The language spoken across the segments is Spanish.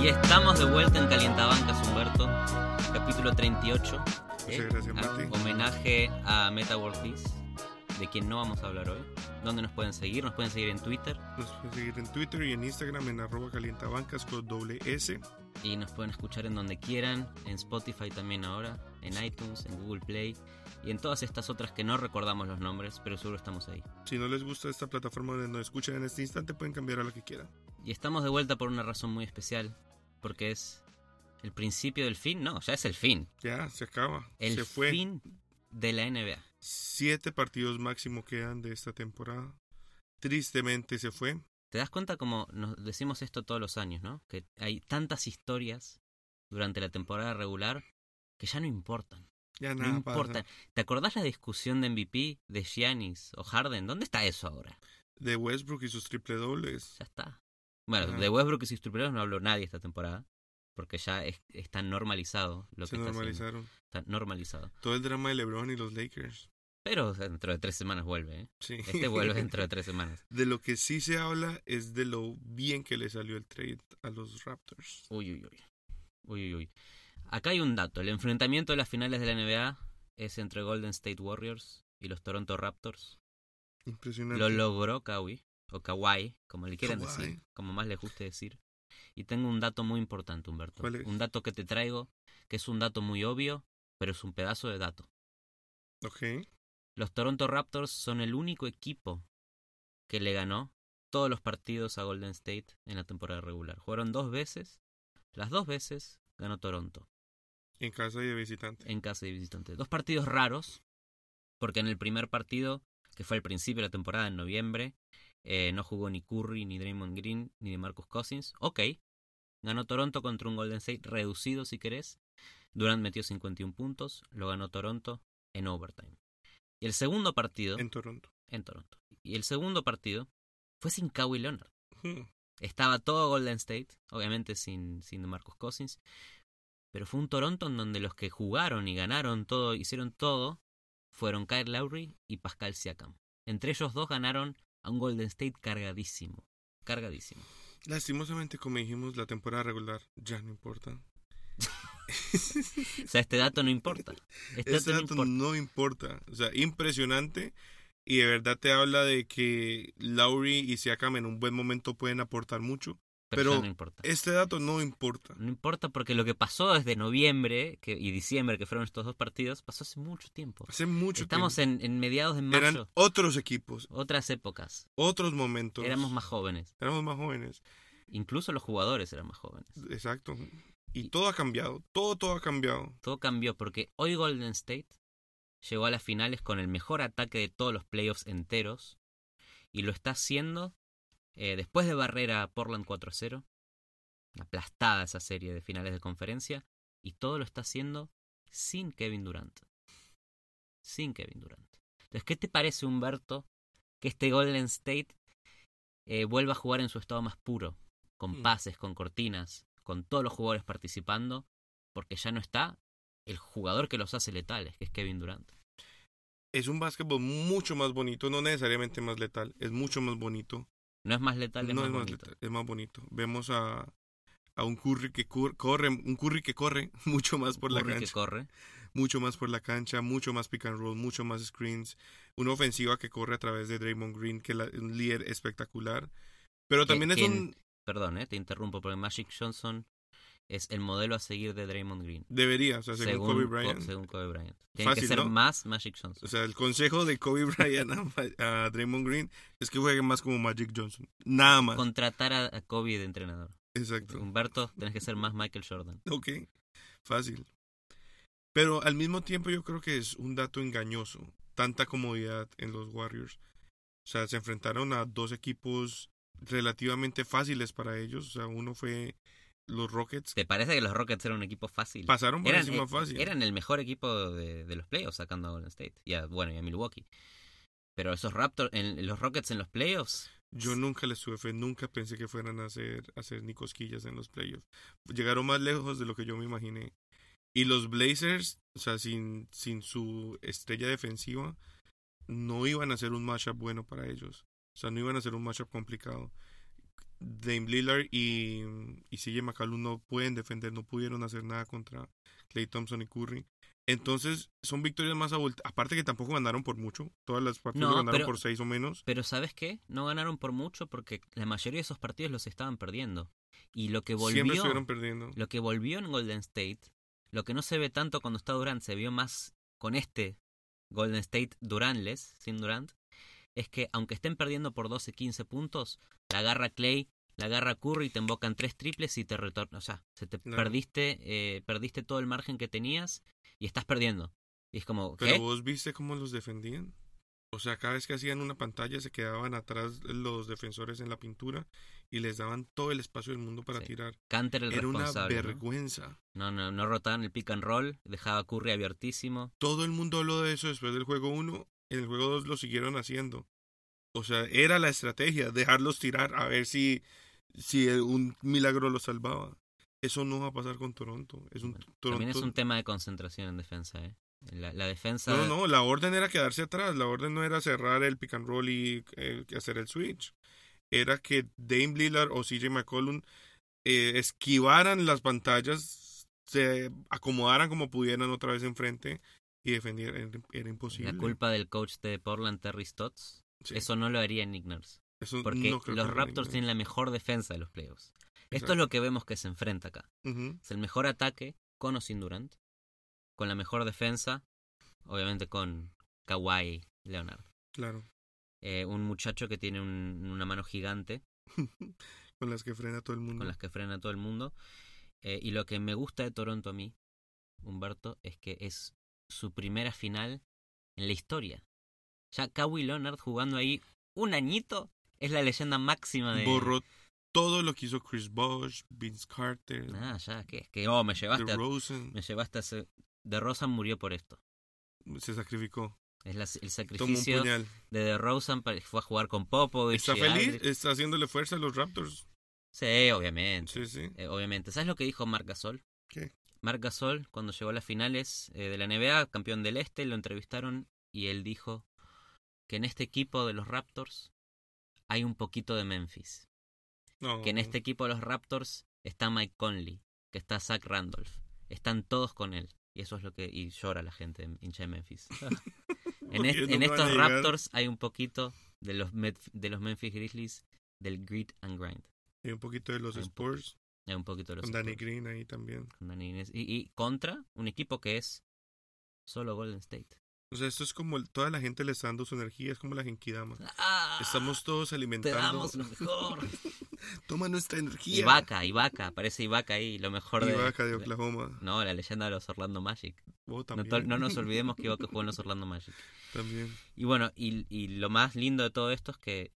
Y estamos de vuelta en Calientabancas, Humberto. Capítulo 38. Muchas ¿eh? gracias, A- Mati. homenaje a Meta World Peace, de quien no vamos a hablar hoy. ¿Dónde nos pueden seguir? Nos pueden seguir en Twitter Nos pueden seguir en Twitter y en Instagram en arroba calientabancas con doble S. y nos pueden escuchar en donde quieran, en Spotify también ahora, en iTunes, en Google Play y en todas estas otras que no recordamos los nombres, pero seguro estamos ahí. Si no les gusta esta plataforma donde nos escuchan en este instante, pueden cambiar a la que quieran. Y estamos de vuelta por una razón muy especial, porque es el principio del fin, no, ya es el fin. Ya, se acaba. El se fue. fin de la NBA. Siete partidos máximo quedan de esta temporada. Tristemente se fue. ¿Te das cuenta como nos decimos esto todos los años, ¿no? Que hay tantas historias durante la temporada regular que ya no importan. Ya No importan. pasa. ¿Te acordás la discusión de MVP de Giannis o Harden? ¿Dónde está eso ahora? De Westbrook y sus triple dobles. Ya está. Bueno, Ajá. de Westbrook y sus tripleros no habló nadie esta temporada. Porque ya es- está normalizado lo Se que está haciendo. normalizaron. Está normalizado. Todo el drama de LeBron y los Lakers. Pero dentro de tres semanas vuelve, ¿eh? Sí. Este vuelve dentro de tres semanas. De lo que sí se habla es de lo bien que le salió el trade a los Raptors. Uy, uy, uy. Uy, uy, uy. Acá hay un dato. El enfrentamiento de las finales de la NBA es entre Golden State Warriors y los Toronto Raptors. Impresionante. Lo logró Kawhi, o Kawhi, como le quieran Kawhi. decir, como más les guste decir. Y tengo un dato muy importante, Humberto. ¿Cuál es? Un dato que te traigo, que es un dato muy obvio, pero es un pedazo de dato. Ok. Los Toronto Raptors son el único equipo que le ganó todos los partidos a Golden State en la temporada regular. Jugaron dos veces, las dos veces ganó Toronto. En casa y de visitante. en casa de visitante. Dos partidos raros, porque en el primer partido, que fue al principio de la temporada, en noviembre, eh, no jugó ni Curry, ni Draymond Green, ni de Marcus Cousins. Ok, ganó Toronto contra un Golden State reducido, si querés. Durant metió 51 puntos, lo ganó Toronto en overtime. Y el segundo partido, En Toronto. en Toronto. Y el segundo partido fue sin Kawhi Leonard. Hmm. Estaba todo Golden State, obviamente sin, sin Marcus Cousins. Pero fue un Toronto en donde los que jugaron y ganaron todo, hicieron todo, fueron Kyle Lowry y Pascal Siakam. Entre ellos dos ganaron a un Golden State cargadísimo. Cargadísimo. Lastimosamente, como dijimos, la temporada regular ya no importa. O sea, este dato no importa. Este, Este dato no dato importa. no importa. O sea, impresionante. Y de verdad te habla de que Lowry y Siakam en un buen momento pueden aportar mucho. Pero, no importa. Este dato no importa. No importa porque lo que pasó desde noviembre que, y diciembre, que fueron estos dos partidos, pasó hace mucho tiempo. Hace mucho Estamos tiempo. en, en mediados de mayo. Eran otros equipos, Otras épocas. otros momentos. Éramos más jóvenes. Éramos más jóvenes. Incluso los jugadores eran más jóvenes. Exacto. Y todo ha cambiado. Todo, todo ha cambiado. Todo cambió porque hoy Golden State llegó a las finales con el mejor ataque de todos los playoffs enteros y lo está haciendo eh, después de barrer a Portland 4-0, aplastada esa serie de finales de conferencia y todo lo está haciendo sin Kevin Durant. Sin Kevin Durant. Entonces, ¿qué te parece, Humberto, que este Golden State eh, vuelva a jugar en su estado más puro? Con Mm. pases, con cortinas, con todos los jugadores participando, porque ya no está el jugador que los hace letales, que es Kevin Durant. Es un básquetbol mucho más bonito, no necesariamente más letal, es mucho más bonito. No es más letal, es no más es más bonito. letal, es más bonito. Vemos a, a un Curry que cur- corre, un Curry que corre mucho más por la Curry que cancha, corre. mucho más por la cancha, mucho más pick and roll, mucho más screens, una ofensiva que corre a través de Draymond Green, que es un líder espectacular. Pero también es un Perdón, eh, te interrumpo, porque Magic Johnson es el modelo a seguir de Draymond Green. debería, o sea, según, Kobe Co- Bryant. según Kobe Bryant. Tiene que ser ¿no? más Magic Johnson. O sea, el consejo de Kobe Bryant a, a Draymond Green es que juegue más como Magic Johnson. Nada más. Contratar a, a Kobe de entrenador. Exacto. Humberto, tenés que ser más Michael Jordan. Ok, fácil. Pero al mismo tiempo yo creo que es un dato engañoso. Tanta comodidad en los Warriors. O sea, se enfrentaron a dos equipos relativamente fáciles para ellos. O sea, uno fue los Rockets. ¿Te parece que los Rockets eran un equipo fácil? Pasaron por eran, encima eh, fácil. eran el mejor equipo de, de los playoffs sacando a Golden State. Y a, bueno, y a Milwaukee. Pero esos Raptors, en, los Rockets en los playoffs, Yo nunca les tuve fe, nunca pensé que fueran a hacer, a hacer ni cosquillas en los playoffs. Llegaron más lejos de lo que yo me imaginé. Y los Blazers, o sea, sin, sin su estrella defensiva, no iban a ser un matchup bueno para ellos. O sea, no iban a ser un matchup complicado. Dame Lillard y, y CJ McCallum no pueden defender, no pudieron hacer nada contra Clay Thompson y Curry. Entonces, son victorias más abultadas. Aparte que tampoco ganaron por mucho. Todas las partidas No, ganaron pero- por seis o menos. Pero ¿sabes qué? No ganaron por mucho porque la mayoría de esos partidos los estaban perdiendo. Y lo que Siempre volvió, estuvieron perdiendo. lo que volvió en Golden State, lo que no se ve tanto cuando está Durant, se vio más con este Golden State Durantless, sin Durant, es que aunque estén perdiendo por 12, 15 puntos, la agarra Clay, la agarra Curry, te invocan tres triples y te retorna. O sea, se te perdiste, eh, perdiste todo el margen que tenías y estás perdiendo. Y es como, Pero vos viste cómo los defendían. O sea, cada vez que hacían una pantalla se quedaban atrás los defensores en la pintura y les daban todo el espacio del mundo para Sí. tirar. Canter el Era una responsable. ¿no? vergüenza. No, no, no rotaban el pick and roll, dejaba Curry abiertísimo. Todo el mundo habló de eso después del juego 1. En el juego 2 lo siguieron haciendo. O sea, era la estrategia, dejarlos tirar a ver si, si un milagro los salvaba. Eso no va a pasar con Toronto. Es un Bueno, Toronto. También es un tema de concentración en defensa, ¿eh? La, la defensa... No, no, la orden era quedarse atrás. La orden no era cerrar el pick and roll y eh, hacer el switch. Era que Dame Lillard o CJ McCollum eh, esquivaran las pantallas, se acomodaran como pudieran otra vez enfrente y defendieran. Era, era imposible. La culpa del coach de Portland, Terry Stotts, Sí, eso no lo haría en Igners. eso Porque no los Raptors tienen la mejor defensa de los playoffs. Esto es lo que vemos que se enfrenta acá. Es el mejor ataque con o sin Durant. Con la mejor defensa, obviamente con Kawhi Leonard. Claro. Eh, un muchacho que tiene un- una mano gigante Con las que frena todo el mundo. con las que frena todo el mundo. Eh, y lo que me gusta de Toronto a mí, Humberto, es que es su primera final en la historia. Ya Kawhi Leonard jugando ahí un añito es la leyenda máxima de... Borró todo lo que hizo Chris Bosh, Vince Carter, Ah, ya, que que oh, me llevaste, a, me llevaste a ese... De Rosa murió por esto. Se sacrificó. Es la- el sacrificio de DeRozan para fue a jugar con Popovich. ¿Está y feliz? ¿Está haciéndole fuerza a los Raptors? Sí, obviamente. Sí, sí. Eh, obviamente. ¿Sabes lo que dijo Marc Gasol? ¿Qué? Marc Gasol, cuando llegó a las finales eh, de la NBA, campeón del Este, lo entrevistaron y él dijo que en este equipo de los Raptors hay un poquito de Memphis. No. Que en este equipo de los Raptors está Mike Conley, que está Zach Randolph. Están todos con él. Y eso es lo que... Y llora la gente hincha de Memphis. en, est- en estos. Raptors hay un poquito de los, de los Memphis Grizzlies del grit and grind. Hay un poquito de los Spurs. Un poquito de los Con Danny Spurs, Green ahí también. con Danny Inés. Y, y contra un equipo que es solo Golden State. O sea, esto es como el- toda la gente le está dando su energía. Es como la Genkidama. ¡Ah! Estamos todos Te alimentando. damos lo mejor. Toma nuestra energía. Ibaka, Ibaka, aparece Ibaka ahí, lo mejor de... Ibaka de Oklahoma. No, la leyenda de los Orlando Magic. Oh, No, no nos olvidemos que Ibaka jugó en los Orlando Magic. También. Y bueno, y, y lo más lindo de todo esto es que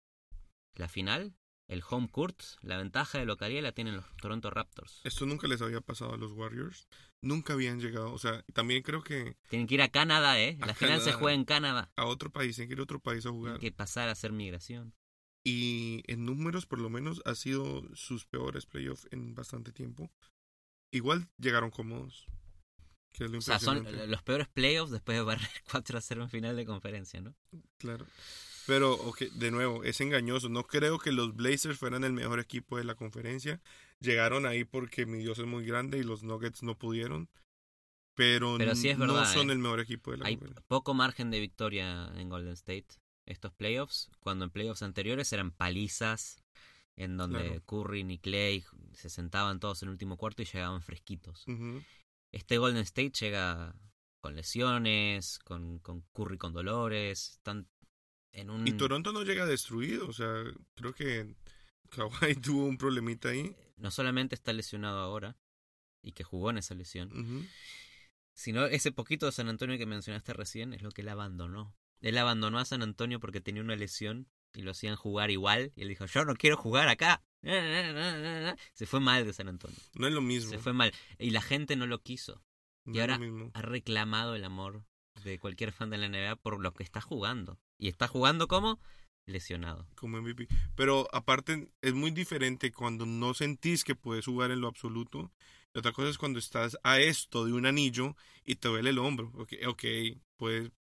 la final, el home court, la ventaja de localidad la tienen los Toronto Raptors. Esto nunca les había pasado a los Warriors. Nunca habían llegado. O sea, también creo que Tienen que ir a Canadá, ¿eh? A La final se juega en Canadá. a otro país, tienen que ir a otro país a Tienen jugar. que pasar a hacer migración. Y en números, por lo menos, ha sido sus peores playoffs en bastante tiempo. Igual llegaron cómodos. Que es lo O sea, son los peores playoffs después de barrer 4 a 0 en final de conferencia, ¿no? Claro. Pero, ok, de nuevo, es engañoso. No creo que los Blazers fueran el mejor equipo de la conferencia. Llegaron ahí porque mi Dios es muy grande y los Nuggets no pudieron. Pero, Pero sí es no verdad, son ¿eh? el mejor equipo de la Hay conferencia. poco margen de victoria en Golden State estos playoffs, cuando en playoffs anteriores eran palizas en donde Claro. Curry y Clay se sentaban todos en el último cuarto y llegaban fresquitos. Este Golden State llega con lesiones, con, con Curry con dolores, están en un... Y Toronto no llega destruido. O sea, creo que Kawhi tuvo un problemita ahí. No solamente está lesionado ahora, y que jugó en esa lesión, sino ese poquito de San Antonio que mencionaste recién es lo que él abandonó. Él abandonó a San Antonio porque tenía una lesión y lo hacían jugar igual, y él dijo, yo no quiero jugar acá. Se fue mal de San Antonio. No es lo mismo. Se fue mal. Y la gente no lo quiso. No y ahora-. Ha reclamado el amor de cualquier fan de la NBA por lo que está jugando. Y está jugando como lesionado. como MVP. Pero aparte, es muy diferente cuando no sentís que puedes jugar en lo absoluto. Y otra cosa es cuando estás a esto de un anillo y te duele el hombro. Ok, okay puedes,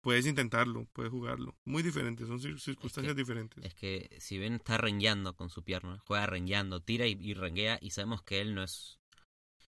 puedes intentarlo, puedes jugarlo. Muy diferente, son cir- circunstancias diferentes. Es que si bien está rengueando con su pierna, juega rengueando, tira y, y renguea y sabemos que él no es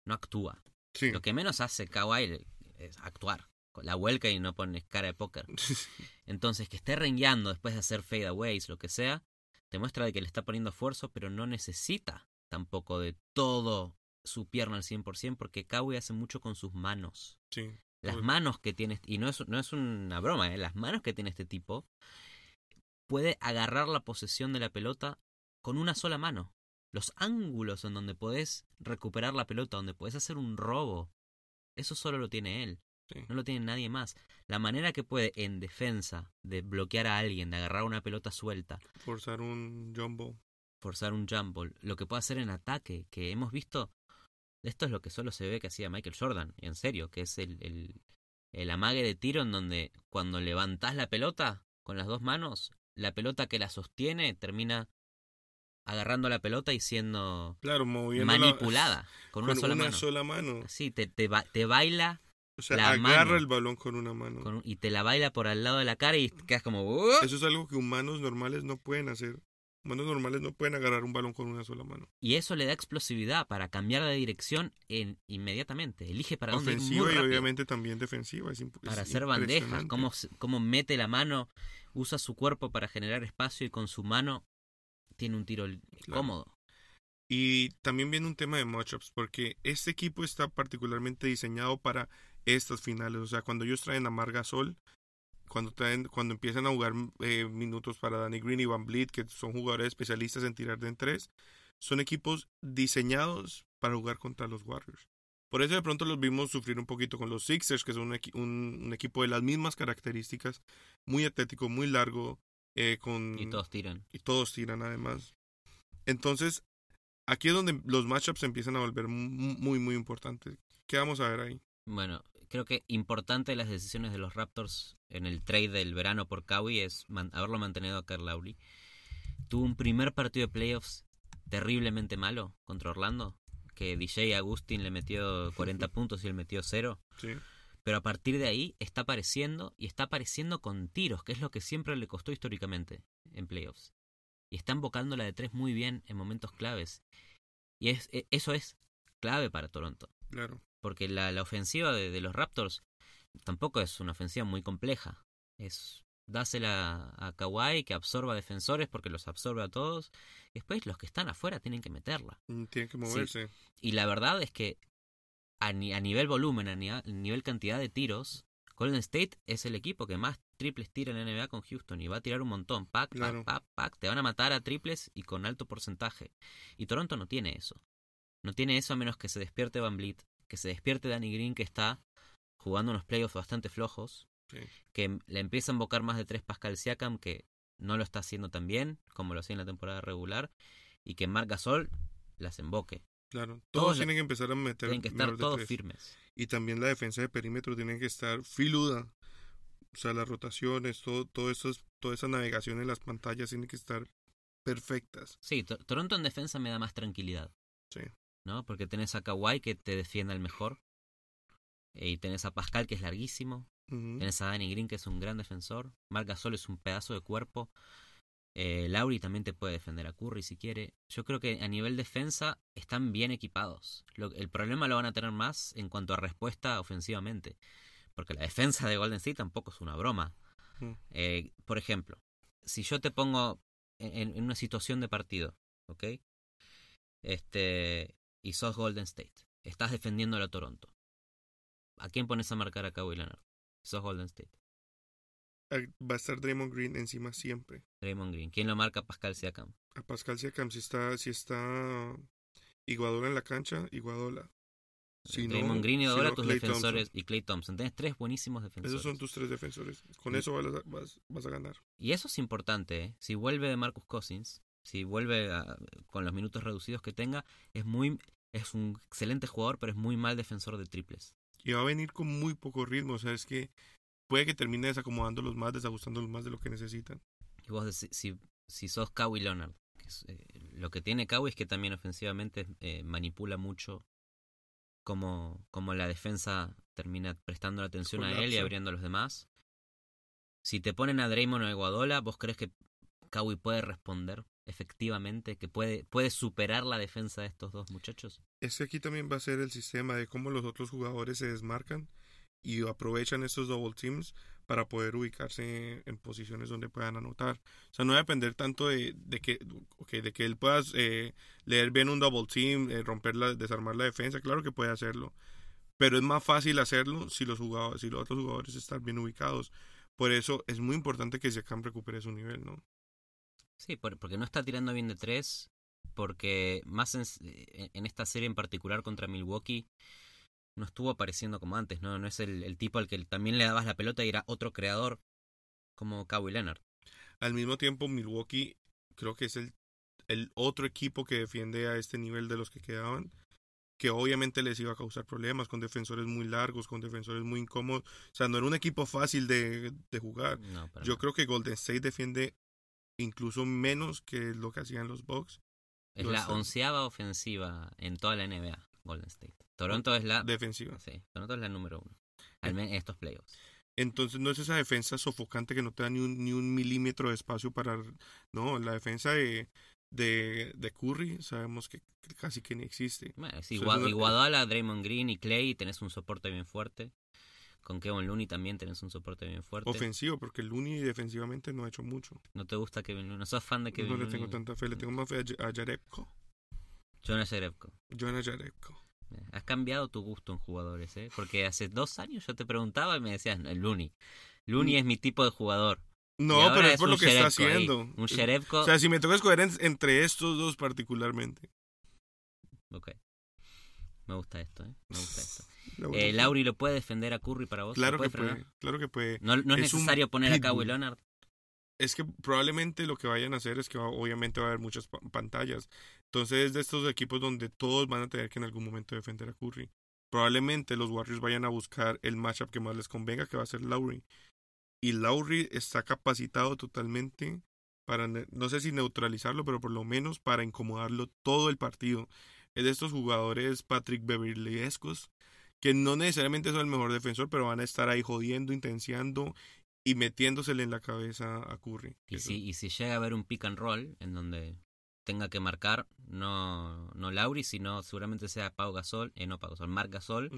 no actúa. Sí. Lo que menos hace Kawhi es actuar. La vuelca y no pones cara de póker. Entonces, que esté rengueando después de hacer fadeaways, lo que sea, te muestra de que le está poniendo esfuerzo, pero no necesita tampoco de todo su pierna al 100%, porque Kawhi hace mucho con sus manos. sí. Las manos que tiene, y no es, no es una broma, ¿eh? las manos que tiene este tipo, puede agarrar la posesión de la pelota con una sola mano. Los ángulos en donde podés recuperar la pelota, donde podés hacer un robo, eso solo lo tiene él. Sí. No lo tiene nadie más. La manera que puede en defensa de bloquear a alguien, de agarrar una pelota suelta, Forzar un jumbo. forzar un jump ball, lo que puede hacer en ataque, que hemos visto, esto es lo que solo se ve que hacía Michael Jordan, en serio, que es el, el, el amague de tiro en donde cuando levantás la pelota con las dos manos, la pelota que la sostiene termina agarrando la pelota y siendo Claro, manipulada con una sola mano. sola mano. Sí, te, te, ba- te baila O sea, La agarra mano. el balón con una mano. con- y te la baila por al lado de la cara y quedas como... Eso es algo que humanos normales no pueden hacer. Humanos normales no pueden agarrar un balón con una sola mano. Y eso le da explosividad para cambiar de dirección en, inmediatamente. Elige para dónde Ofensiva y obviamente también defensiva. Es para hacer bandejas, cómo, cómo mete la mano, usa su cuerpo para generar espacio y con su mano tiene un tiro Claro. cómodo. Y también viene un tema de matchups, porque este equipo está particularmente diseñado para estas finales. O sea, cuando ellos traen a Marga Sol, cuando traen, cuando empiezan a jugar eh, minutos para Danny Green y Van Vliet, que son jugadores especialistas en tirar de en tres, son equipos diseñados para jugar contra los Warriors. Por eso de pronto los vimos sufrir un poquito con los Sixers, que son un, equi- un- un equipo de las mismas características, muy atlético, muy largo, eh, con Y todos tiran. y todos tiran además. Entonces, aquí es donde los matchups empiezan a volver mu- muy, muy importantes. ¿Qué vamos a ver ahí? Bueno, creo que importante las decisiones de los Raptors en el trade del verano por Kawhi es man- haberlo mantenido a Carl Lowry. Tuvo un primer partido de playoffs terriblemente malo contra Orlando, que DJ Agustín le metió 40 puntos y él metió 0. Sí, Pero a partir de ahí está apareciendo y está apareciendo con tiros, que es lo que siempre le costó históricamente en playoffs. Y está embocando la de tres muy bien en momentos claves. Y es, e- eso es clave para Toronto. claro. Porque la, la ofensiva de, de los Raptors tampoco es una ofensiva muy compleja. Es dásela a Kawhi que absorba defensores porque los absorbe a todos. Y después los que están afuera tienen que meterla. Mm, Tienen que moverse. Y la verdad es que a, ni- a nivel volumen, a, ni- a nivel cantidad de tiros, Golden State es el equipo que más triples tira en la NBA con Houston y va a tirar un montón. Pac, pac, Claro. pac, pac. Te van a matar a triples y con alto porcentaje. Y Toronto no tiene eso. No tiene eso a menos que se despierte Van Vliet, que se despierte Danny Green que está jugando unos playoffs bastante flojos, Sí. que le empieza a invocar más de tres Pascal Siakam que no lo está haciendo tan bien como lo hacía en la temporada regular y que Marc Gasol las emboque. Claro. Todos tienen que empezar a meter Tienen que estar todos tres. firmes. Y también la defensa de perímetro tiene que estar filuda. O sea, las rotaciones, todo, todo esos, toda esa navegación en las pantallas tiene que estar perfectas. Sí, To- Toronto en defensa me da más tranquilidad. Sí. ¿No? Porque tenés a Kawhi que te defienda el mejor. eh, Y tenés a Pascal que es larguísimo. Ujú. Tenés a Danny Green que es un gran defensor. Marc Gasol es un pedazo de cuerpo. Eh, Lauri también te puede defender a Curry si quiere. Yo creo que a nivel defensa están bien equipados. Lo- el problema lo van a tener más en cuanto a respuesta ofensivamente. Porque la defensa de Golden State tampoco es una broma. Ujú. Eh, por ejemplo, si yo te pongo en, en una situación de partido, ¿ok? Este, y sos Golden State, estás defendiendo a Toronto. ¿A quién pones a marcar a Kawhi Leonard? Sos Golden State. Ah, Va a estar Draymond Green encima siempre. Draymond Green. ¿Quién lo marca? Pascal Siakam. A Pascal Siakam, si está, si está Iguadola en la cancha, Iguadola. Si no, Draymond Green y si no, tus defensores y Clay Thompson. Tenés tres buenísimos defensores. Esos son tus tres defensores. Con eso vas a, vas, vas a ganar. Y eso es importante. ¿eh? Si vuelve de Marcus Cousins, si vuelve a- con los minutos reducidos que tenga, es muy es un excelente jugador, pero es muy mal defensor de triples. Y va a venir con muy poco ritmo. O sea, es que puede que termine desacomodándolos más, desajustándolos más de lo que necesitan. Y vos decís, si, si sos Kawhi Leonard, que es, eh, lo que tiene Kawhi es que también ofensivamente eh, manipula mucho como, como la defensa termina prestando la atención a él y abriendo a los demás. Si te ponen a Draymond o a Iguadola, ¿vos crees que Kawhi puede responder efectivamente? ¿Que puede, puede superar la defensa de estos dos muchachos? Es que aquí también va a ser el sistema de cómo los otros jugadores se desmarcan y aprovechan estos double teams para poder ubicarse en posiciones donde puedan anotar. O sea, no va a depender tanto de, de que, ok, de que él pueda eh, leer bien un double team, eh, romper la, desarmar la defensa. Claro que puede hacerlo. Pero es más fácil hacerlo si los si los otros jugadores están bien ubicados. Por eso es muy importante que Siakam recupere su nivel, ¿no? Sí, por- porque no está tirando bien de tres, porque más en, en esta serie en particular contra Milwaukee no estuvo apareciendo como antes, ¿no? No es el, el tipo al que también le dabas la pelota y era otro creador como Kawhi Leonard. Al mismo tiempo, Milwaukee creo que es el, el otro equipo que defiende a este nivel de los que quedaban, que obviamente les iba a causar problemas con defensores muy largos, con defensores muy incómodos. O sea, no era un equipo fácil de, de jugar. No, Yo creo que Golden State defiende incluso menos que lo que hacían los Bucks. es la onceava ofensiva en toda la NBA, Golden State. Toronto es la... defensiva. Sí, Toronto es la número uno. Al menos en estos playoffs. Entonces no es esa defensa sofocante que no te da ni un, ni un milímetro de espacio para... No, la defensa de, de, de Curry sabemos que casi que ni existe. Bueno, sea, no- Iguodala, Draymond Green y Clay tenés un soporte bien fuerte. Con Kevin Looney también tenés un soporte bien fuerte. Ofensivo, porque Looney defensivamente no ha hecho mucho. ¿No te gusta Kevin Looney? ¿No sos fan de Kevin no le Looney? tengo tanta fe, le tengo más fe a, Jarebko. Jonas Jerebko. Jonas Jarebko. Has cambiado tu gusto en jugadores, ¿eh? Porque hace dos años yo te preguntaba y me decías, "No, Looney. Looney Mm. es mi tipo de jugador. No, pero es por lo que está ahí. haciendo. Un Jerebko. O sea, si me toca escoger en- entre estos dos particularmente. Ok. Me gusta esto, ¿eh? Me gusta esto. Eh. ¿Lauri lo puede defender a Curry para vos? ¿Lo Claro puede que frenar? puede, claro que puede. No, no es, Es un necesario poner a Kawhi. Leonard. Es que probablemente lo que vayan a hacer es que va- obviamente va a haber muchas pa- pantallas. Entonces es de estos equipos donde todos van a tener que en algún momento defender a Curry. Probablemente los Warriors vayan a buscar el matchup que más les convenga, que va a ser Lowry. Y Lowry está capacitado totalmente para, no sé si neutralizarlo, pero por lo menos para incomodarlo todo el partido. Es de estos jugadores Patrick Beverly-escos que no necesariamente son el mejor defensor, pero van a estar ahí jodiendo, intenciando y metiéndosele en la cabeza a Curry. Y Eso- si, y si llega a haber un pick and roll en donde tenga que marcar no, no Lauri, sino seguramente sea Pau Gasol, eh, no Pau Gasol, Marc Gasol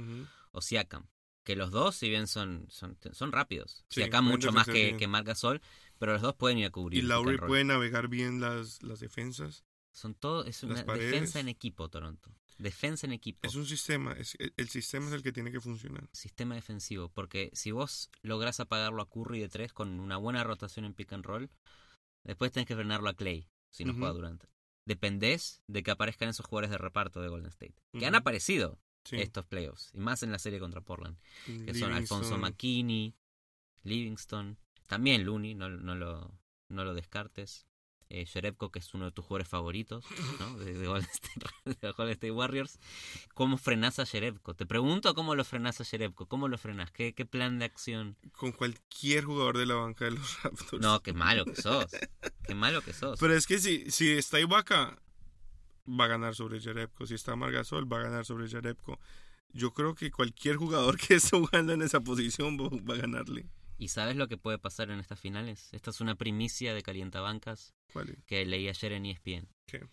o Siakam. Que los dos, si bien son, son, son rápidos, Sí, Siakam mucho más que, bien. que Marc Gasol, pero los dos pueden ir a cubrir. Y roll. puede navegar bien las, las defensas. Son todo, es una paredes. defensa en equipo, Toronto. Defensa en equipo. Es un sistema, es, el, el sistema es el que tiene que funcionar. sistema defensivo. Porque si vos lográs apagarlo a Curry de tres con una buena rotación en pick and roll, después tenés que frenarlo a Clay si no juega durante. Dependés de que aparezcan esos jugadores de reparto de Golden State. Que han aparecido Sí. estos playoffs. Y más en la serie contra Portland. Que son. Alfonso McKinney, Livingston. También Looney, no, no, lo, no lo descartes. Eh, que es uno de tus jugadores favoritos, ¿no? De, de Golden State, de Golden State Warriors. ¿Cómo frenás a Jerebko? Te pregunto cómo lo frenás a Jerebko. ¿Cómo lo frenás? ¿Qué, qué plan de acción? Con cualquier jugador de la banca de los Raptors. No, qué malo que sos. Qué malo que sos. Pero es que si, si está Ibaka, va a ganar sobre Jerebko. Si está Margasol, va a ganar sobre Jerebko. Yo creo que cualquier jugador que esté jugando en esa posición va a ganarle. ¿Y sabes lo que puede pasar en estas finales? Esta es una primicia de calientabancas ¿Cuál que leí ayer en ESPN. ¿Qué?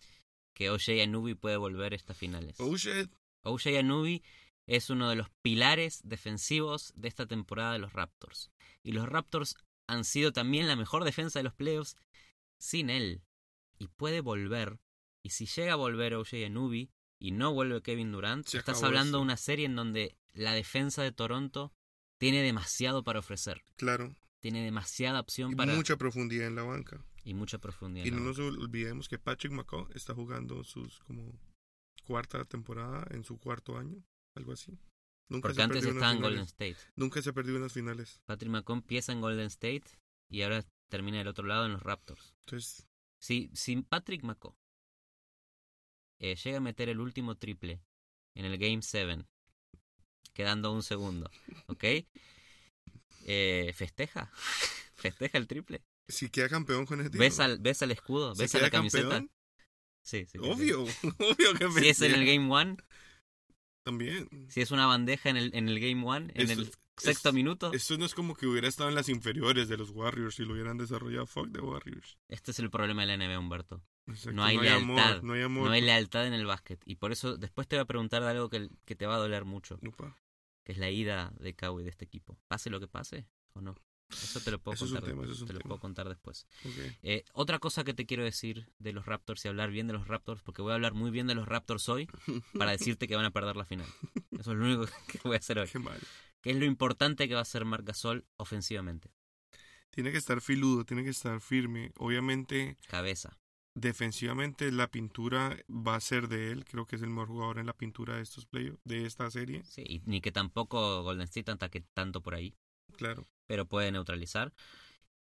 Que OJ Anubi puede volver a estas finales. Shit. OJ Anubi es uno de los pilares defensivos de esta temporada de los Raptors. Y los Raptors han sido también la mejor defensa de los playoffs sin él. Y puede volver. Y si llega a volver OJ Anubi y no vuelve Kevin Durant, Se estás hablando de una serie en donde la defensa de Toronto tiene demasiado para ofrecer. Claro. Tiene demasiada opción Y para... mucha profundidad en la banca. y mucha profundidad. Y no ¿no? nos olvidemos que Patrick McCaw está jugando sus como cuarta temporada en su cuarto año, algo así. Nunca Porque se antes estaba en Golden. State. Nunca se ha perdido unas finales. Patrick McComb empieza en Golden State y ahora termina del otro lado en los Raptors. Entonces, Si, si Patrick McCaw eh, llega a meter el último triple en el Game 7, quedando un segundo, ¿ok? Eh, ¿Festeja? ¿Festeja el triple? Si queda campeón con título. ¿Ves al, ves al escudo? ¿Ves a la camiseta? campeón, Sí, sí. Obvio, obvio que Si es en el. Game One, También. si es una bandeja en el, en el Game One, en Eso- el sexto es- minuto, Esto no es como que hubiera estado en las inferiores de los Warriors si lo hubieran desarrollado. Fuck the Warriors. este es el problema de la NBA, Humberto. Exacto, No hay amor, lealtad. no hay amor. No hay lealtad en el básquet. Y por eso después te voy a preguntar de algo que, que te va a doler mucho, Upa, que es la ida de Kawhi de este equipo. Pase lo que pase o no. Eso te lo puedo Eso contar. tema, eso te lo puedo contar después. Eh, otra cosa que te quiero decir de los Raptors y hablar bien de los Raptors, porque voy a hablar muy bien de los Raptors hoy para decirte que van a perder la final. Eso es lo único que voy a hacer hoy. Qué mal. Que es lo importante que va a hacer Marc Gasol ofensivamente. Tiene que estar filudo, tiene que estar firme. Obviamente, Cabeza. Defensivamente la pintura va a ser de él. Creo que es el mejor jugador en la pintura de estos playoffs, de esta serie. Sí, y ni que tampoco Golden State ataque tanto por ahí, Claro. pero puede neutralizar.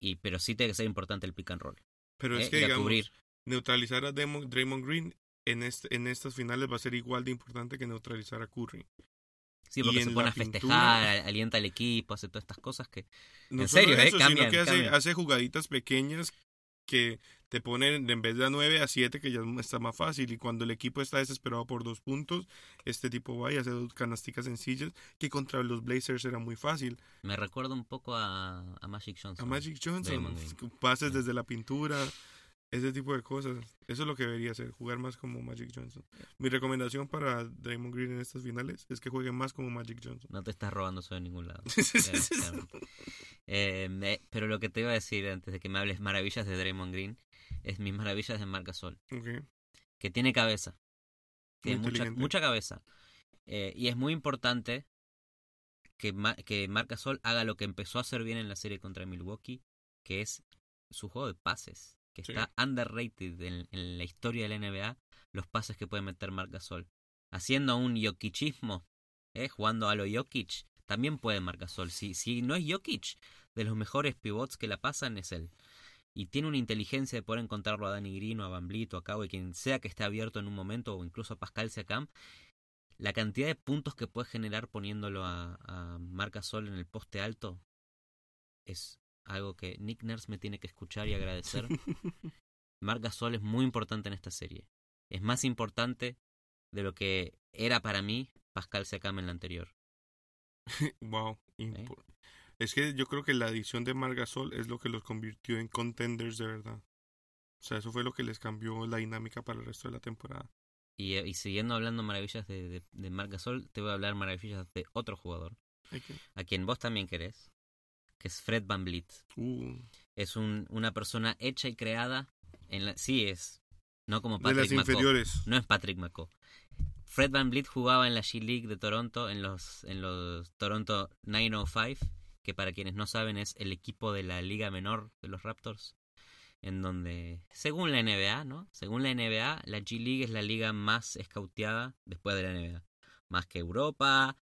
Y, pero sí tiene que ser importante el pick and roll. Pero eh, es que, ir a digamos, cubrir. neutralizar a Draymond Green en, este, en estas finales va a ser igual de importante que neutralizar a Curry. Sí, porque se pone a festejar, pintura- alienta al equipo, hace todas estas cosas que... No En serio, ¿eh? eso, Cambian, sino que hace jugaditas pequeñas que te ponen en vez de a 9 a 7, que ya está más fácil. Y cuando el equipo está desesperado por dos puntos, este tipo va y hace dos canasticas sencillas, que contra los Blazers era muy fácil. Me recuerda un poco a, a Magic Johnson. A Magic Johnson, pases desde la pintura, ese tipo de cosas. Eso es lo que debería hacer, jugar más como Magic Johnson. Mi recomendación para Draymond Green en estas finales es que juegue más como Magic Johnson. No te estás robando eso de ningún lado. Eh. Eh, pero lo que te iba a decir antes de que me hables maravillas de Draymond Green es mis maravillas de Marc Gasol, Ok. que tiene cabeza, tiene mucha, mucha cabeza. Eh, y es muy importante que, Ma- que Marc Gasol haga lo que empezó a hacer bien en la serie contra Milwaukee, que es su juego de pases, que Sí. está underrated en, en la historia de la NBA, los pases que puede meter Marc Gasol. Haciendo un Jokichismo, ¿eh? jugando a lo Jokic, también puede Marc Gasol. Si, si no es Jokic, de los mejores pivots que la pasan es él. Y tiene una inteligencia de poder encontrarlo a Dani Grino, a Van Vliet o a Kawhi, quien sea que esté abierto en un momento, o incluso a Pascal Siakam. La cantidad de puntos que puede generar poniéndolo a, a Marc Gasol en el poste alto es algo que Nick Nurse me tiene que escuchar y agradecer. Marc Gasol es muy importante en esta serie. Es más importante de lo que era para mí Pascal Siakam en la anterior. Wow. Es que yo creo que la adición de Margasol es lo que los convirtió en contenders de verdad. O sea, eso fue lo que les cambió la dinámica para el resto de la temporada. Y, eh, y siguiendo hablando maravillas de, de, de Marc Gasol, te voy a hablar maravillas de otro jugador, a quien vos también querés, que es Fred Van Vliet. Uh, Es un, una persona hecha y creada en la... Sí es, no como de Patrick las inferiores. No es Patrick McCaw. Fred Van Vliet jugaba en la G League de Toronto, en los, en los Toronto 905, que para quienes no saben es el equipo de la liga menor de los Raptors, en donde, según la NBA, ¿no? Según la NBA, la G League es la liga más escauteada después de la NBA. Más que Europa,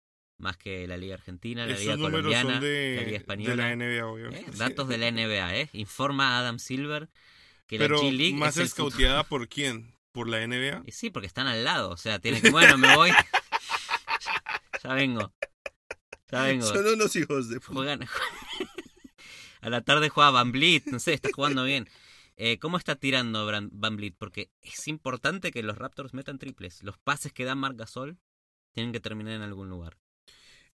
más que la liga argentina, la liga Esos colombiana, son de, la liga de española. la NBA, ¿eh? obviamente. Datos de la NBA, ¿eh? Informa Adam Silver que Pero la G League más es escauteada por quién? ¿Por la NBA? y sí, porque están al lado. O sea, tiene que. Bueno, me voy. ya vengo. Ya vengo. Son unos hijos de puta. Juegan. A la tarde juega Van Vliet. No sé, está jugando bien. Eh, ¿Cómo está tirando Van Vliet? Porque es importante que los Raptors metan triples. Los pases que da Marc Gasol tienen que terminar en algún lugar.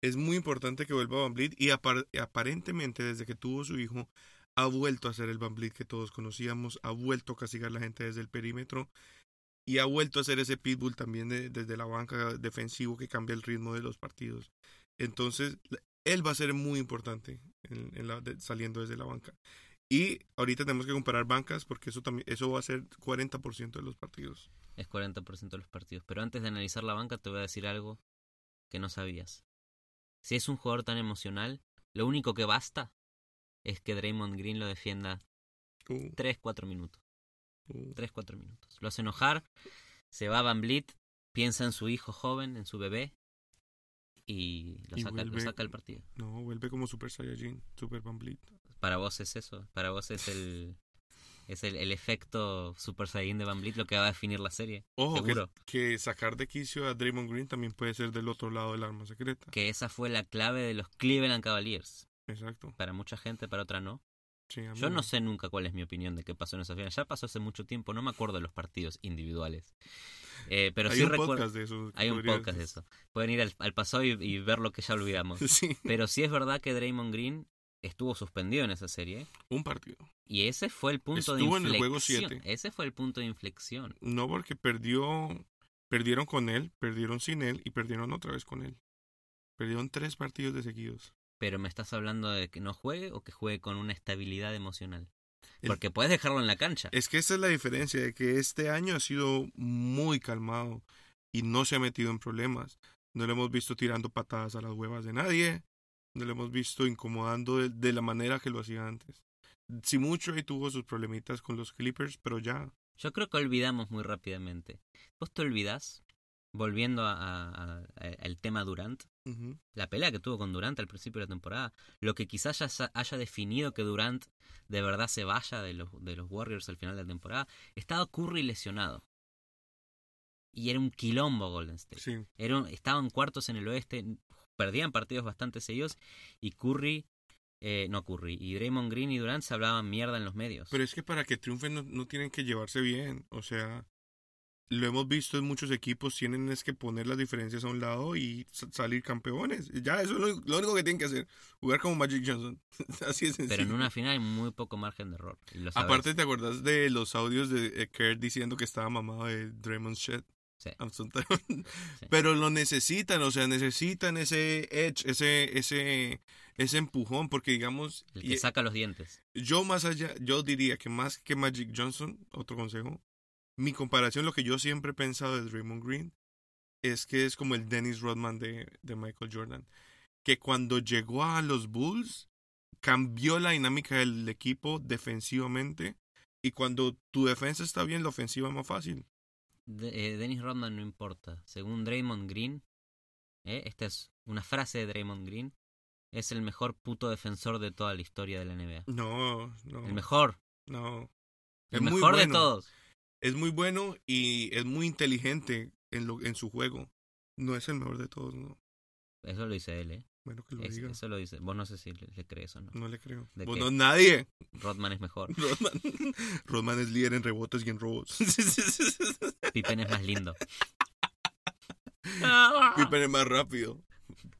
Es muy importante que vuelva Van Vliet y apar- aparentemente desde que tuvo su hijo ha vuelto a ser el Van que todos conocíamos, ha vuelto a castigar a la gente desde el perímetro y ha vuelto a ser ese pitbull también de- desde la banca defensivo que cambia el ritmo de los partidos. Entonces, él va a ser muy importante saliendo desde la banca. Y ahorita tenemos que comparar bancas porque eso también eso va a ser 40% de los partidos. Es 40% de los partidos. Pero antes de analizar la banca, te voy a decir algo que no sabías. Si es un jugador tan emocional, lo único que basta es que Draymond Green lo defienda Uh, 3-4 minutos. uh. 3-4 minutos. Lo hace enojar, se va a Van Vliet, piensa en su hijo joven, en su bebé, y lo, Y saca, lo vuelve- saca del partido. No, vuelve como Super Saiyajin, Super Van Vliet. Para vos es eso, para vos es el es el, el efecto Super Saiyan de Van Vliet lo que va a definir la serie. Ojo, que, Seguro. que sacar de quicio a Draymond Green también puede ser del otro lado del arma secreta. Que esa fue la clave de los Cleveland Cavaliers. Exacto. Para mucha gente, para otra no. Sí, Yo no sé nunca cuál es mi opinión de qué pasó en esa final. Ya pasó hace mucho tiempo, no me acuerdo de los partidos individuales. Eh, pero Hay sí un podcast de eso. Hay un podcast de eso. Pueden ir al, al pasado y, y ver lo que ya olvidamos. Sí, Pero sí es verdad que Draymond Green estuvo suspendido en esa serie. un partido. Y ese fue el punto Estuvo de en inflexión. el juego siete. Ese fue el punto de inflexión. No porque perdió, perdieron con él, perdieron sin él y perdieron otra vez con él. Perdieron tres partidos de seguidos. Pero me estás hablando de que no juegue o que juegue con una estabilidad emocional. El- Porque puedes dejarlo en la cancha. Es que esa es la diferencia, de que este año ha sido muy calmado y no se ha metido en problemas. No lo hemos visto tirando patadas a las huevas de nadie. Lo hemos visto incomodando de, de la manera que lo hacía antes. Si mucho ahí tuvo sus problemitas con los Clippers, pero ya. Yo creo que olvidamos muy rápidamente. ¿Vos te olvidás? Volviendo a- a- a- al tema Durant, la pelea que tuvo con Durant al principio de la temporada, lo que quizás haya definido que Durant de verdad se vaya de los, de los Warriors al final de la temporada, estaba Curry lesionado. Y era un quilombo Golden State. Sí. Era un- cuartos en el oeste, perdían partidos bastante seguidos y Curry, eh, no Curry, y Draymond Green y Durant se hablaban mierda en los medios. Pero es que para que triunfen no, no tienen que llevarse bien. O sea, lo hemos visto en muchos equipos, tienen es que poner las diferencias a un lado y sa- salir campeones. Ya, eso es lo, lo único que tienen que hacer. Jugar como Magic Johnson. Así es sencillo. Pero en una final hay muy poco margen de error. Aparte, ¿te acuerdas de los audios de Kerr diciendo que estaba mamado de Draymond Shit? Sí. Pero lo necesitan, o sea, necesitan ese edge, ese, ese, ese empujón, porque digamos, el que y- saca los dientes. yo más allá, yo diría que más que Magic Johnson, otro consejo, mi comparación, lo que yo siempre he pensado de Draymond Green, es que es como el Dennis Rodman de, de Michael Jordan, que cuando llegó a los Bulls, cambió la dinámica del equipo defensivamente, y cuando tu defensa está bien, la ofensiva es más fácil. De- eh, Dennis Rodman no importa. Según Draymond Green, eh, esta es una frase de Draymond Green, es el mejor puto defensor de toda la historia de la NBA. No, no. El mejor. No. El Es muy mejor de bueno. todos. Es muy bueno y es muy inteligente en, lo, en su juego. No es el mejor de todos, no. Eso lo dice él, ¿eh? Bueno, que lo Es- diga. eso lo dice. Vos no sé si le, le crees o no. No le creo. ¿De Bueno, qué? nadie. Rodman es mejor. Rodman. Rodman es líder en rebotes y en robos. Pippen es más lindo. Pippen es más rápido.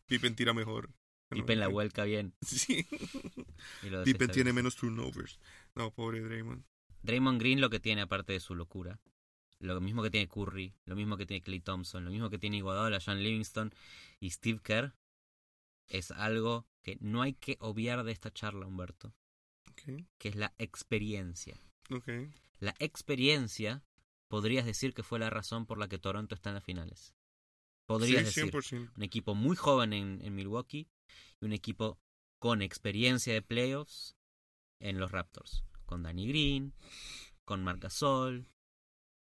Pippen tira mejor. Pippen la vuelca bien. Sí. Pippen tiene menos turnovers. No, pobre Draymond. Draymond Green lo que tiene aparte de su locura. Lo mismo que tiene Curry, lo mismo que tiene Clay Thompson, lo mismo que tiene Iguodala, John Livingston y Steve Kerr es algo que no hay que obviar de esta charla, Humberto, que es la experiencia. La experiencia podrías decir que fue la razón por la que Toronto está en las finales. Podrías sí, decir 100%. un equipo muy joven en, en Milwaukee y un equipo con experiencia de playoffs en los Raptors. Con Danny Green, con Marc Gasol,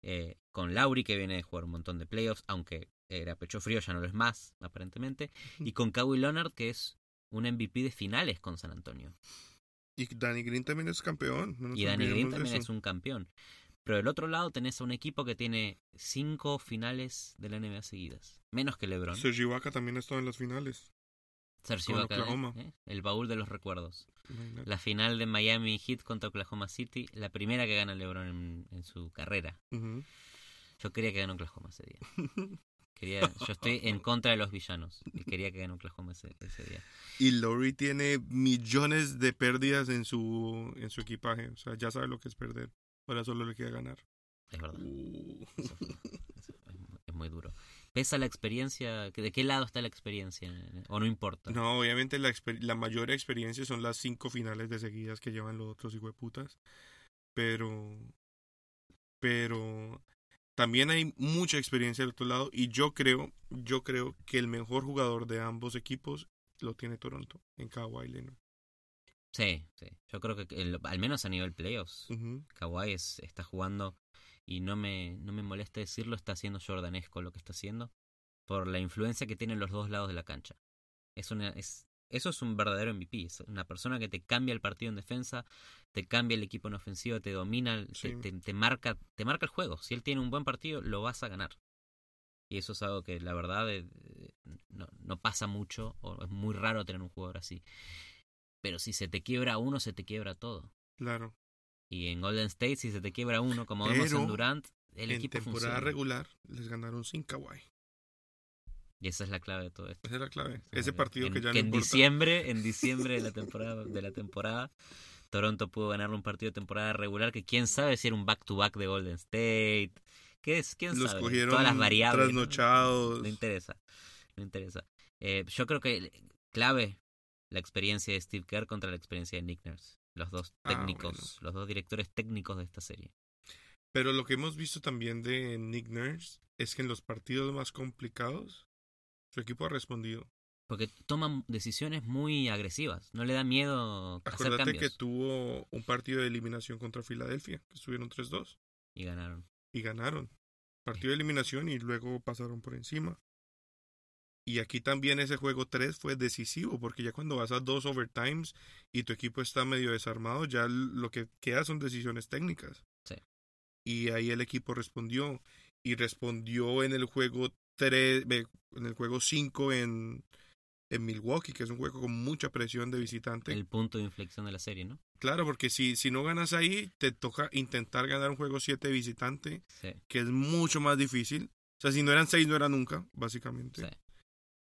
eh, con Lauri que viene de jugar un montón de playoffs, aunque era pecho frío, ya no lo es más, aparentemente. Y con Kawhi Leonard que es un MVP de finales con San Antonio. Y Danny Green también es campeón. no Y Danny Green también eso. es un campeón. Pero del otro lado tenés a un equipo que tiene cinco finales de la NBA seguidas. Menos que LeBron. Serge Ibaka también ha estado en las finales. Sergio con Ibaka, ¿eh? Oklahoma. ¿eh? El baúl de los recuerdos. Imagínate. La final de Miami Heat contra Oklahoma City, la primera que gana LeBron en, en su carrera. Yo quería que gane Oklahoma ese día. Quería, yo estoy en contra de los villanos y quería que gane Oklahoma ese, ese día. Y Lowry tiene millones de pérdidas en su, en su equipaje. O sea, ya sabe lo que es perder. Ahora solo le queda ganar. Es verdad. Uh. Eso fue- eso es muy- es muy duro. ¿Pesa la experiencia? ¿De qué lado está la experiencia? ¿O no importa? No, obviamente la, la mayor experiencia son las cinco finales de seguidas que llevan los otros hijueputas. Pero. Pero. También hay mucha experiencia del otro lado. Y yo creo, yo creo que el mejor jugador de ambos equipos lo tiene Toronto, en Kawhi Leonard. Sí, sí. Yo creo que el- al menos a nivel playoffs, Ujú. Kawhi es- está jugando y no me, no me molesta decirlo, está haciendo jordanesco lo que está haciendo por la influencia que tiene en los dos lados de la cancha. Es una, es, eso es un verdadero MVP, es una persona que te cambia el partido en defensa, te cambia el equipo en ofensiva, te domina, Sí. te, te- te marca, te marca el juego. Si él tiene un buen partido, lo vas a ganar. Y eso es algo que la verdad eh, no, no pasa mucho, o es muy raro tener un jugador así. Pero si se te quiebra uno, se te quiebra todo. Claro. Y en Golden State, si se te quiebra uno, como vemos en Durant, el en equipo temporada funciona. regular les ganaron sin Kawhi. Y esa es la clave de todo esto. Esa es la clave. Esa Ese partido en, que ya no en importa. diciembre, en diciembre de la temporada, de la temporada, Toronto pudo ganarle un partido de temporada regular que quién sabe si era un back to back de Golden State. ¿Qué es? ¿Quién Los sabe? cogieron Todas las variables. ¿no? trasnochados. No interesa. No interesa. Eh, yo creo que clave la experiencia de Steve Kerr contra la experiencia de Nick Nurse. Los dos Ah, técnicos, bueno. los dos directores técnicos de esta serie. Pero lo que hemos visto también de Nick Nurse es que en los partidos más complicados su equipo ha respondido. Porque toman decisiones muy agresivas. No le da miedo hacer Acuérdate que cambios. tuvo un partido de eliminación contra Filadelfia, que estuvieron 3-2 Y ganaron. y ganaron. Partido de eliminación y luego pasaron por encima. Y aquí también ese juego 3 fue decisivo, porque ya cuando vas a dos overtimes y tu equipo está medio desarmado, ya lo que queda son decisiones técnicas. Sí. Y ahí el equipo respondió. Y respondió en el juego 3, en el juego 5 en, en Milwaukee, que es un juego con mucha presión de visitante. El punto de inflexión de la serie, ¿no? Claro, porque si, si no ganas ahí, te toca intentar ganar un juego 7 de visitante, Sí. que es mucho más difícil. O sea, si no eran 6, no era nunca, básicamente. sí.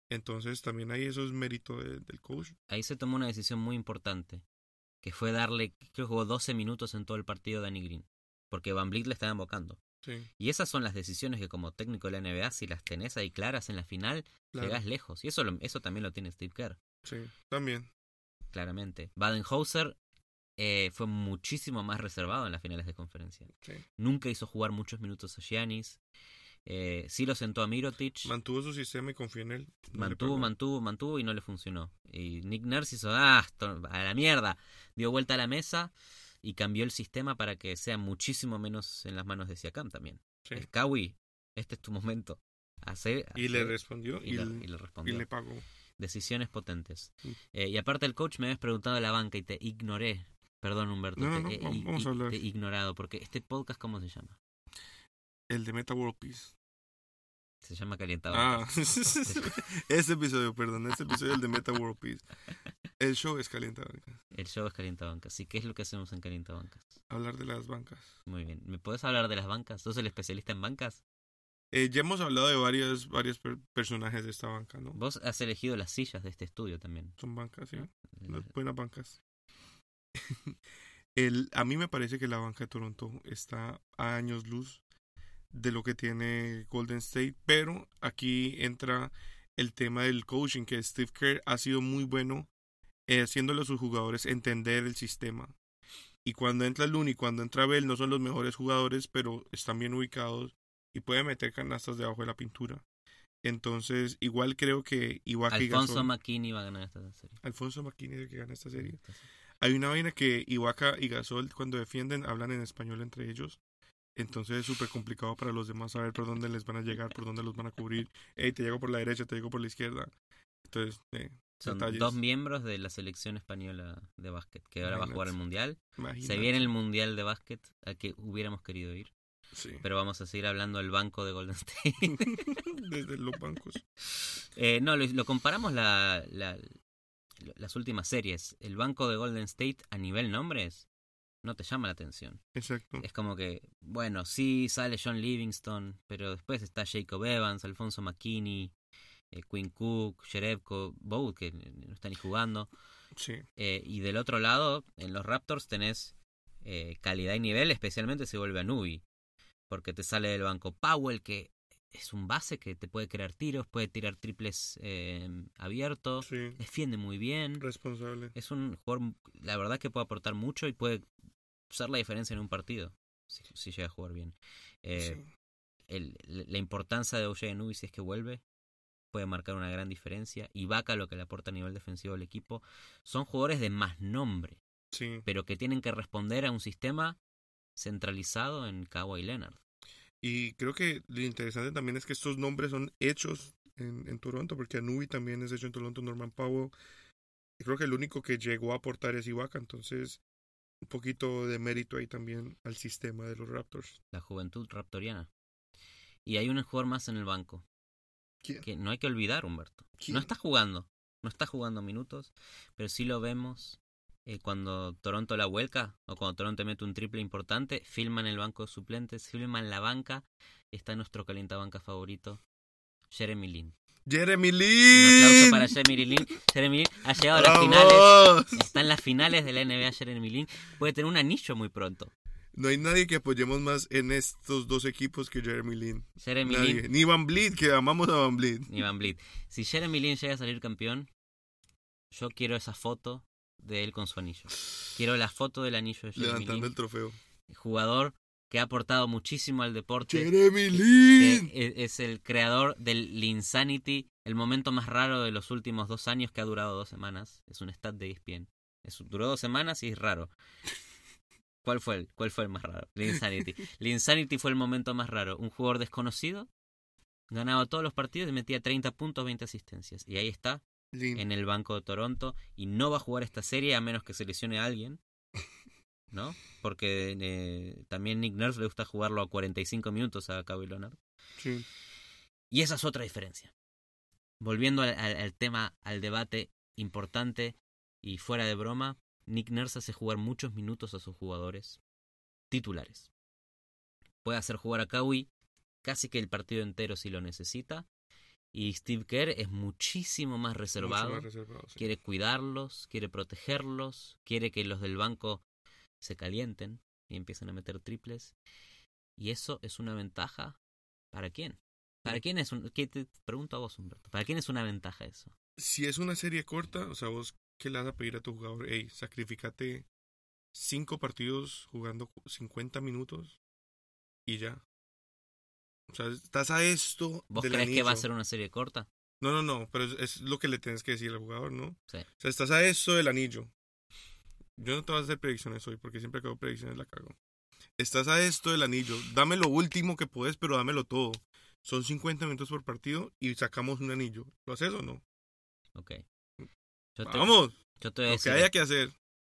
Entonces también ahí eso es mérito de- del coach. Ahí se tomó una decisión muy importante. Que fue darle, creo que jugó 12 minutos en todo el partido a Danny Green. Porque Van Vliet le estaba invocando. Sí, Y esas son las decisiones que como técnico de la NBA, si las tenés ahí claras en la final, claro. llegás lejos. Y eso, lo- eso también lo tiene Steve Kerr, Sí, también. claramente. Baden-Hauser eh, fue muchísimo más reservado en las finales de conferencia. Sí. Nunca hizo jugar muchos minutos a Giannis. Eh, sí lo sentó a Mirotic. Mantuvo su sistema y confió en él. No mantuvo, mantuvo, mantuvo y no le funcionó. Y Nick Nurse hizo, ah, a la mierda. Dio vuelta a la mesa y cambió el sistema para que sea muchísimo menos en las manos de Siakam también. Sí. Es Kawi, este es tu momento. Hace, Y le respondió y y, le, l- y le y respondió. le pagó. Decisiones potentes. Sí. Eh, y aparte el coach me habías preguntado de la banca y te ignoré. Perdón, Humberto. No, te, no, vamos- a te he ignorado porque este podcast, ¿cómo se llama? El de Meta World Peace. Se llama Calientado. Ah, ese episodio, perdón, ese episodio el de Meta World Peace. El show es calientado. El show es Calientabancas. ¿Y qué es lo que hacemos en Calientabancas? Hablar de las bancas. Muy bien. ¿Me puedes hablar de las bancas? ¿Sos el especialista en bancas? Eh, ya hemos hablado de varios, varios per- personajes de esta banca, ¿no? Vos has elegido las sillas de este estudio también. Son bancas, sí. ¿no? Las buenas bancas. El, a mí me parece que la banca de Toronto está a años luz de lo que tiene Golden State, pero aquí entra el tema del coaching, que Steve Kerr ha sido muy bueno eh, haciéndole a sus jugadores entender el sistema. Y cuando entra Looney, cuando entra Bell, no son los mejores jugadores, pero están bien ubicados y pueden meter canastas debajo de la pintura. Entonces, igual creo que Ibaka y Alfonso Gasol- McKinney va a ganar esta serie. Alfonso McKinney es el que gana esta serie. Hay una vaina que Ibaka y Gasol cuando defienden hablan en español entre ellos. Entonces es súper complicado para los demás saber por dónde les van a llegar, por dónde los van a cubrir. Hey, te llego por la derecha, te llego por la izquierda. Entonces, eh, Son detalles. dos miembros de la selección española de básquet que ahora va a jugar el Imagínate. mundial. Se viene el mundial de básquet al que hubiéramos querido ir, Sí. pero vamos a seguir hablando del banco de Golden State. Desde los bancos. Eh, no, lo, lo comparamos la, la- las últimas series. El banco de Golden State a nivel nombres no te llama la atención. Exacto. Es como que, bueno, sí sale John Livingston, pero después está Jacob Evans, Alfonso McKinney, eh, Quinn Cook, Jerebko, Bogut, que no está ni jugando. Sí. Eh, y del otro lado, en los Raptors tenés eh, calidad y nivel, especialmente si vuelve a Nubi. Porque te sale del banco Powell, que es un base que te puede crear tiros, puede tirar triples eh, abiertos, Sí. defiende muy bien. Responsable. Es un jugador, la verdad, que puede aportar mucho y puede ser la diferencia en un partido, si, si llega a jugar bien. Eh, Sí. el- la importancia de OJ Anunoby si es que vuelve puede marcar una gran diferencia. Y Vaca lo que le aporta a nivel defensivo al equipo son jugadores de más nombre, Sí. pero que tienen que responder a un sistema centralizado en Kawhi Leonard. Y creo que lo interesante también es que estos nombres son hechos en, en Toronto, porque Anubi también es hecho en Toronto, Norman Powell. Y creo que el único que llegó a aportar es Ibaka, entonces un poquito de mérito ahí también al sistema de los Raptors. La juventud raptoriana. Y hay un jugador más en el banco. ¿Quién? Que no hay que olvidar, Humberto. ¿Quién? No está jugando. No está jugando minutos. Pero sí lo vemos eh, cuando Toronto la vuelca o cuando Toronto mete un triple importante, filman el banco de suplentes, filman la banca. Está nuestro calientabanca favorito, Jeremy Lin. Jeremy Un aplauso Lin. para Jeremy Lin. Jeremy Lin ha llegado a las finales. Está en las finales de la NBA Jeremy Lin. Puede tener un anillo muy pronto. No hay nadie que apoyemos más en estos dos equipos que Jeremy Lin. Jeremy Nadie. Lin Ni Van Vliet, que amamos a Van Vliet. ni Van Vliet. Si Jeremy Lin llega a salir campeón, yo quiero esa foto de él con su anillo. Quiero la foto del anillo de Jeremy Levantando Lin. el trofeo. Jugador que ha aportado muchísimo al deporte. Jeremy que Lin. e- es el creador del Linsanity, el momento más raro de los últimos dos años que ha durado dos semanas. Es un stat de ESPN. Es, duró dos semanas y es raro. ¿Cuál fue el, cuál fue el más raro? Linsanity. Linsanity fue el momento más raro. Un jugador desconocido ganaba todos los partidos y metía 30 puntos, 20 asistencias. Y ahí está, Lin. en el banco de Toronto, y no va a jugar esta serie a menos que se lesione a alguien. ¿No? Porque eh, también Nick Nurse le gusta jugarlo a 45 minutos a Kawhi Leonard. Sí. Y esa es otra diferencia. Volviendo al, al- al tema, al debate importante y fuera de broma, Nick Nurse hace jugar muchos minutos a sus jugadores titulares. Puede hacer jugar a Kawhi casi que el partido entero si lo necesita. Y Steve Kerr es muchísimo más reservado. Mucho más reservado, sí. Quiere cuidarlos, quiere protegerlos, quiere que los del banco se calienten y empiecen a meter triples. Y eso es una ventaja. ¿Para quién? ¿Para quién es un.? ¿qué te pregunto a vos, Humberto. ¿Para quién es una ventaja eso? Si es una serie corta, o sea, vos, ¿qué le vas a pedir a tu jugador? Ey, sacrificate cinco partidos jugando cu- 50 minutos y ya. O sea, estás a esto. ¿Vos del crees que va a anillo. ser una serie corta? No, no, no, pero es, es lo que le tienes que decir al jugador, ¿no? Sí. O sea, estás a esto del anillo. Yo no te voy a hacer predicciones hoy porque siempre que hago predicciones la cago. Estás a esto del anillo. Dame lo último que puedes, pero dámelo todo. Son 50 minutos por partido y sacamos un anillo. ¿Lo haces o no? Ok. Yo te, Vamos, yo te voy a lo que haya que hacer.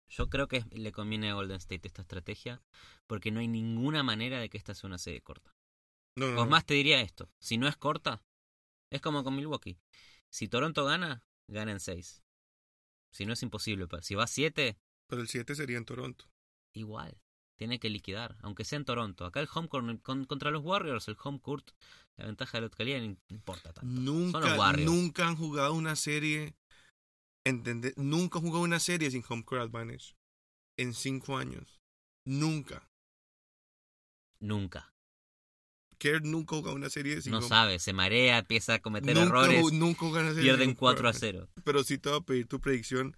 Yo creo que le conviene a Golden State esta estrategia porque no hay ninguna manera de que esta sea una serie corta. No, no, Os no. más te diría esto, si no es corta, es como con Milwaukee. Si Toronto gana, gana en 6. Si no es imposible, pa- si va a 7, Pero el 7 sería en Toronto. igual. Tiene que liquidar, aunque sea en Toronto. Acá el home court con- contra los Warriors, el home court, la ventaja de la localidad no importa tanto. Son los Nunca, Warriors. nunca han jugado una serie. ¿entendés? Nunca han jugado una serie sin home court advantage. En cinco años. Nunca. Nunca. Kerr nunca jugado una serie sin No home sabe, se marea, empieza a cometer nunca, errores, nunca una serie pierden home court 4 a advantage. 0. Pero sí te voy a pedir tu predicción.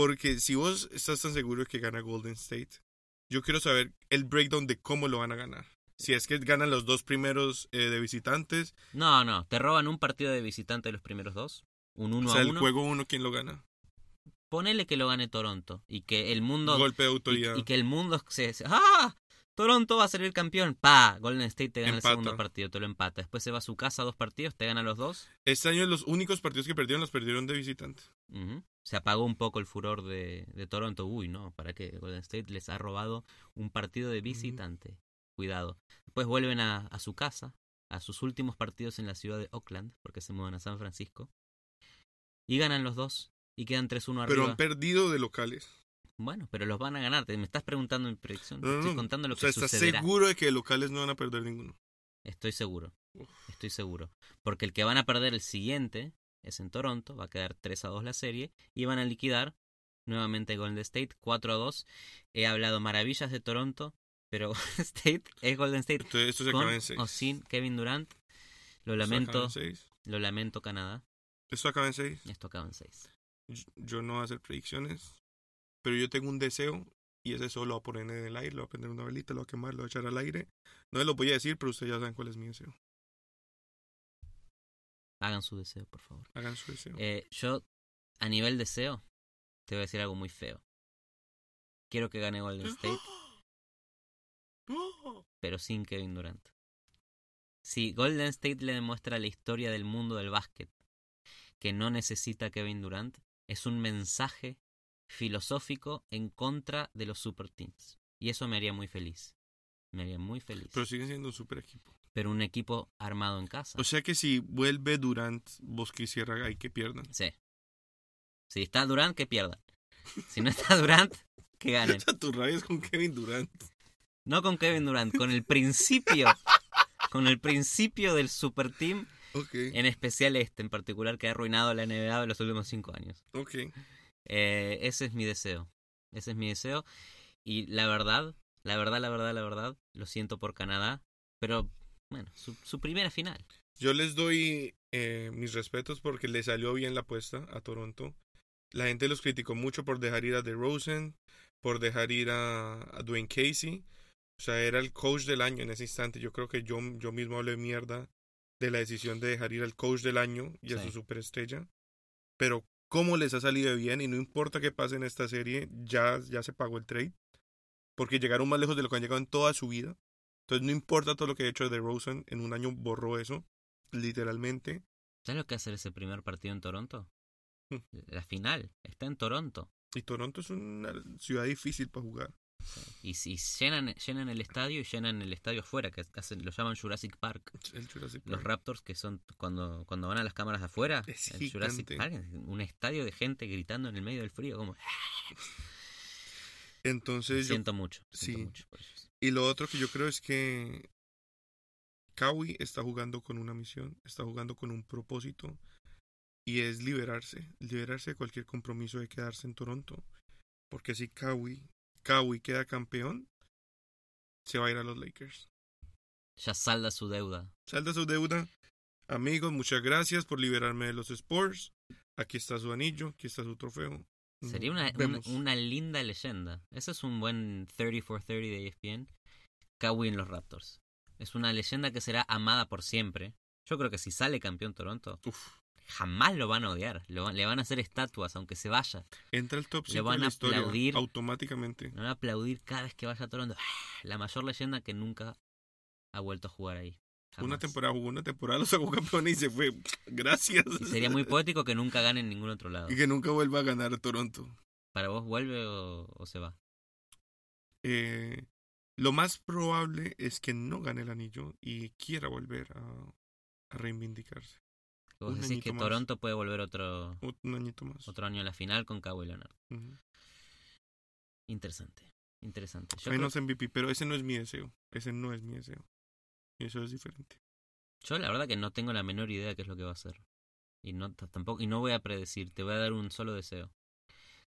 Porque si vos estás tan seguro que gana Golden State, yo quiero saber el breakdown de cómo lo van a ganar. Si es que ganan los dos primeros eh, de visitantes, No, no, te roban un partido de visitante los primeros dos, un 1 o sea, a el 1. juego uno, ¿quién lo gana? Ponele que lo gane Toronto y que el mundo Golpe de autoridad. y que el mundo se, ¡Ah! Toronto va a ser el campeón. Pa, Golden State te gana Empata. el segundo partido, te lo empata. Después se va a su casa dos partidos, te gana los dos. Este año los únicos partidos que perdieron los perdieron de visitante. Se apagó un poco el furor de, de Toronto. Uy, no, ¿para qué? Golden State les ha robado un partido de visitante. Cuidado. Después vuelven a, a su casa, a sus últimos partidos en la ciudad de Oakland, porque se mueven a San Francisco. Y ganan los dos. Y quedan 3-1 Pero arriba. han perdido de locales. Bueno, pero los van a ganar. Te- Me estás preguntando mi predicción. No, Te no, estoy contando lo O sea, que ¿estás sucederá. seguro de que de locales no van a perder ninguno? Estoy seguro. Estoy seguro. Porque el que van a perder el siguiente es en Toronto. Va a quedar 3 a 2 la serie. Y van a liquidar nuevamente Golden State 4 a 2. He hablado maravillas de Toronto. Pero Golden State es Golden State Entonces esto se con acaba en seis. o sin Kevin Durant. Lo Esto lamento. Lo lamento Canadá. Esto acaba en seis. Esto acaba en 6. Yo- Yo no voy a hacer predicciones. Pero yo tengo un deseo. Y ese deseo lo voy a poner en el aire. Lo voy a prender una velita, lo voy a quemar, lo voy a echar al aire. No se lo voy a decir, pero ustedes ya saben cuál es mi deseo. Hagan su deseo, por favor. Hagan su deseo. Eh, yo, a nivel deseo, te voy a decir algo muy feo. Quiero que gane Golden State. No. pero sin Kevin Durant. Si Golden State le demuestra la historia del mundo del básquet que no necesita Kevin Durant, es un mensaje filosófico en contra de los super teams. Y eso me haría muy feliz. Me haría muy feliz. Pero siguen siendo un super equipo. Pero un equipo armado en casa. O sea que si vuelve Durant, vos quisiera ahí que pierdan. sí. Si está Durant, que pierda. Si no está Durant, que ganen. O sea, tu rabia es con Kevin Durant. No con Kevin Durant, con el principio. con el principio del super team, Ok, en especial este en particular, que ha arruinado la NBA de los últimos cinco años. ok. Eh, ese es mi deseo. Ese es mi deseo. Y la verdad, la verdad, la verdad, la verdad, lo siento por Canadá, pero bueno, su, su primera final. Yo les doy eh, mis respetos porque le salió bien la apuesta a Toronto. La gente los criticó mucho por dejar ir a DeRozan, por dejar ir a, a Dwayne Casey. O sea, era el coach del año en ese instante. Yo creo que yo, yo mismo hablé mierda de la decisión de dejar ir al coach del año y a su superestrella. Pero cómo les ha salido bien y no importa qué pase en esta serie, ya, ya se pagó el trade. Porque llegaron más lejos de lo que han llegado en toda su vida. Entonces no importa todo lo que ha hecho DeRozan, en un año borró eso, literalmente. ¿Sabes lo que hacer ese primer partido en Toronto? Hmm. La final está en Toronto. Y Toronto es una ciudad difícil para jugar. Y si llenan, llenan el estadio y llenan el estadio afuera, que hacen, lo llaman Jurassic Park. El Jurassic Los. Raptors, que son cuando, cuando van a las cámaras de afuera, Es el Jurassic. Park, un estadio de gente gritando en el medio del frío, como Entonces, yo- siento mucho, siento sí. mucho por ellos. Y lo otro que yo creo es que Kawhi está jugando con una misión, está jugando con un propósito y es liberarse, liberarse de cualquier compromiso de quedarse en Toronto. Porque si Kawhi, Kawhi queda campeón, se va a ir a los Lakers. Ya salda su deuda. Salda su deuda. Amigos, muchas gracias por liberarme de los Spurs. Aquí está su anillo, aquí está su trofeo. Sería una, una, una linda leyenda. Ese es un buen 30 for 30 de ESPN. Kawhi en los Raptors. Es una leyenda que será amada por siempre. Yo creo que si sale campeón Toronto, Uf, jamás lo van a odiar. Lo le van a hacer estatuas, aunque se vaya. entra al top Le 5 van a aplaudir. automáticamente. Le van a aplaudir cada vez que vaya a Toronto. ¡Ah! La mayor leyenda que nunca ha vuelto a jugar ahí. Una temporada jugó una temporada, lo sacó campeón y se fue. Gracias. Y sería muy poético que nunca gane en ningún otro lado. Y que nunca vuelva a ganar Toronto. ¿Para vos vuelve o, o se va? Eh, lo más probable es que no gane el anillo y quiera volver a, a reivindicarse. Vos Un decís que más. Toronto puede volver otro, Ot- Un añito más. otro año a la final con Kawhi Leonard. Ujú. Interesante. Interesante. Yo, Menos creo- MVP, pero ese no es mi deseo. Ese no es mi deseo. Eso es diferente. yo la verdad que no tengo la menor idea qué es lo que va a hacer. Y no tampoco y no voy a predecir, te voy a dar un solo deseo.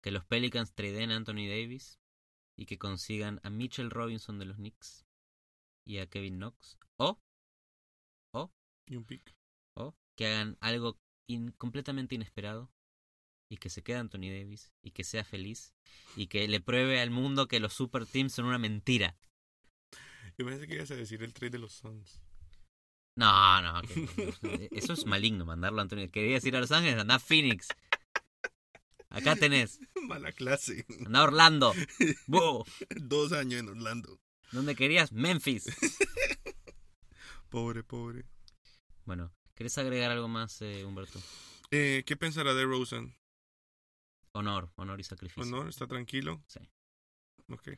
Que los Pelicans traden a Anthony Davis y que consigan a Mitchell Robinson de los Knicks y a Kevin Knox o Y un pick. o que hagan algo in- completamente inesperado y que se quede Anthony Davis y que sea feliz y que le pruebe al mundo que los super teams son una mentira. Yo pensé que ibas a decir el trade de los Suns. No, no, que- eso es maligno mandarlo a Anthony. Querías ir a Los Ángeles, anda a Phoenix. Acá tenés, Mala clase. anda a Orlando. ¡Bu! Dos años en Orlando. ¿Dónde querías? Memphis. Pobre, pobre. Bueno, ¿querés agregar algo más, eh, Humberto? Eh, ¿Qué pensará de Rosen? Honor, honor y sacrificio. ¿Honor? ¿Está tranquilo? Sí. Ok.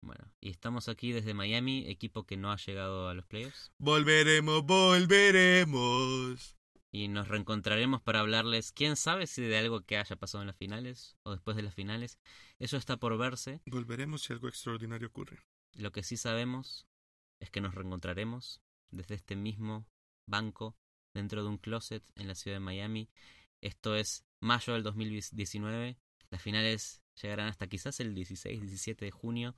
Bueno, y estamos aquí desde Miami, equipo que no ha llegado a los playoffs. Volveremos, volveremos. Y nos reencontraremos para hablarles, quién sabe si de algo que haya pasado en las finales o después de las finales. Eso está por verse. Volveremos si algo extraordinario ocurre. Lo que sí sabemos es que nos reencontraremos desde este mismo banco dentro de un closet en la ciudad de Miami. Esto es mayo del 2019. Las finales llegarán hasta quizás el 16-17 de junio.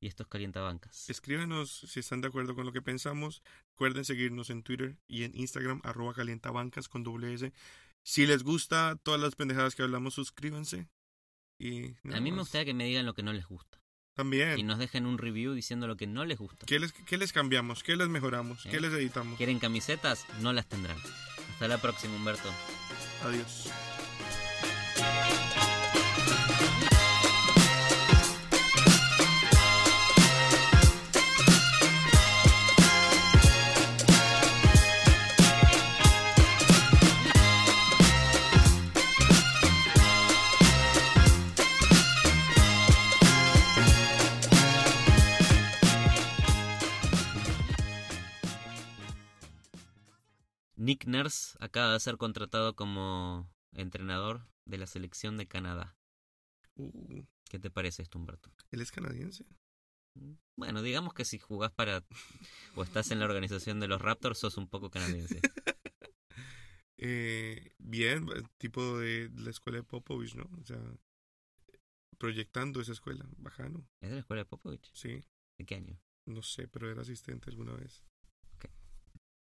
Y esto es Calientabancas. Escríbanos si están de acuerdo con lo que pensamos. Recuerden seguirnos en Twitter y en Instagram, arroba calientabancas con doble S. Si les gusta todas las pendejadas que hablamos, suscríbanse. Y A mí me gustaría que me digan lo que no les gusta. También. Y nos dejen un review diciendo lo que no les gusta. ¿Qué les, ¿Qué les cambiamos? ¿Qué les mejoramos? ¿Qué ¿Eh? les editamos? ¿Quieren camisetas? No las tendrán. Hasta la próxima, Humberto. Adiós. Nick Nurse acaba de ser contratado como entrenador de la selección de Canadá. Uh, ¿Qué te parece esto, Humberto? él es canadiense. Bueno, digamos que si jugás para o estás en la organización de los Raptors, sos un poco canadiense. Eh, bien, eh, tipo de la escuela de Popovich, ¿no? O sea, proyectando esa escuela, bajano. ¿Es de la escuela de Popovich? Sí, ¿De qué año? no sé, pero era asistente alguna vez.